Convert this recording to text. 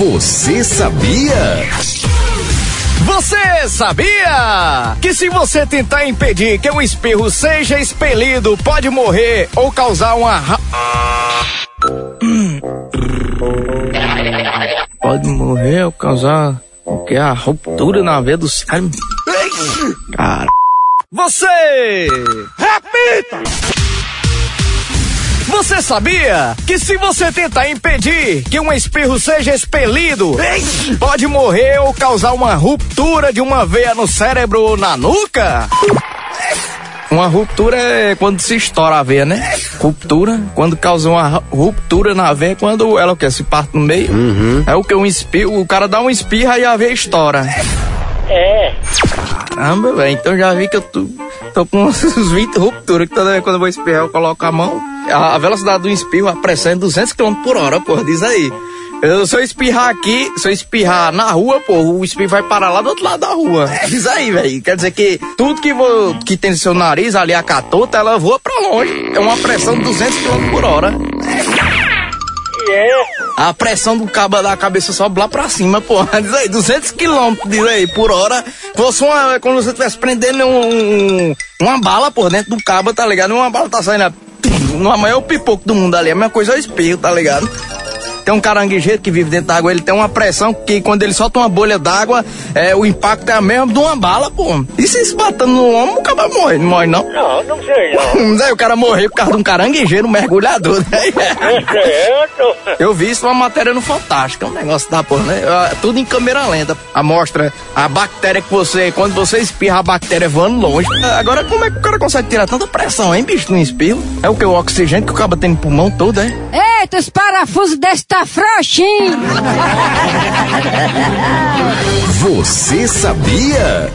Você sabia? Você sabia que se você tentar impedir que o espirro seja expelido, pode morrer ou causar uma. Pode morrer ou causar o que? A ruptura na veia do cérebro. Cara. Você! Repita! Você sabia que se você tentar impedir que um espirro seja expelido, pode morrer ou causar uma ruptura de uma veia no cérebro ou na nuca? Uma ruptura é quando se estoura a veia, né? Ruptura, quando causa uma ru- ruptura na veia, quando ela o quê? Se parte no meio. É o que? Um espirro, o cara dá um espirro e a veia estoura. É. Caramba, velho, então já vi que eu tô, tô com uns 20 rupturas, que toda vez quando eu vou espirrar eu coloco a mão. A, a velocidade do espirro, a pressão é 200 km por hora, porra, diz aí. Eu, se eu espirrar aqui, se eu espirrar na rua, pô, o espirro vai parar lá do outro lado da rua. Diz aí, velho. Quer dizer que tudo que, vo, que tem no seu nariz, ali a catota, ela voa pra longe. É uma pressão de 200 km por hora. É. A pressão do cabo da cabeça sobe lá pra cima, porra. Diz aí, 200 quilômetros, diz aí, por hora. Fosse uma, como se você estivesse prendendo um, um- uma bala por dentro do cabo, tá ligado? Uma bala tá saindo, no maior pipoco do mundo ali. A mesma coisa é o espirro, tá ligado? Tem um caranguejeiro que vive dentro d'água, ele tem uma pressão que quando ele solta uma bolha d'água, é, o impacto é a mesma de uma bala, pô. E se se batendo no ombro, o cara morre, não morre não. Não, não sei não. Mas aí o cara morreu por causa de um caranguejeiro, um mergulhador, né? É certo. Eu vi isso numa matéria no Fantástico, é um negócio da porra, né? Ah, Tudo em câmera lenta. A mostra a bactéria que você, quando você espirra, a bactéria voando longe. Agora, como é que o cara consegue tirar tanta pressão, hein, bicho, no espirro? É o que? O oxigênio que o cara tem no pulmão todo, é? Eita, os parafusos desse frouxinho. Você sabia?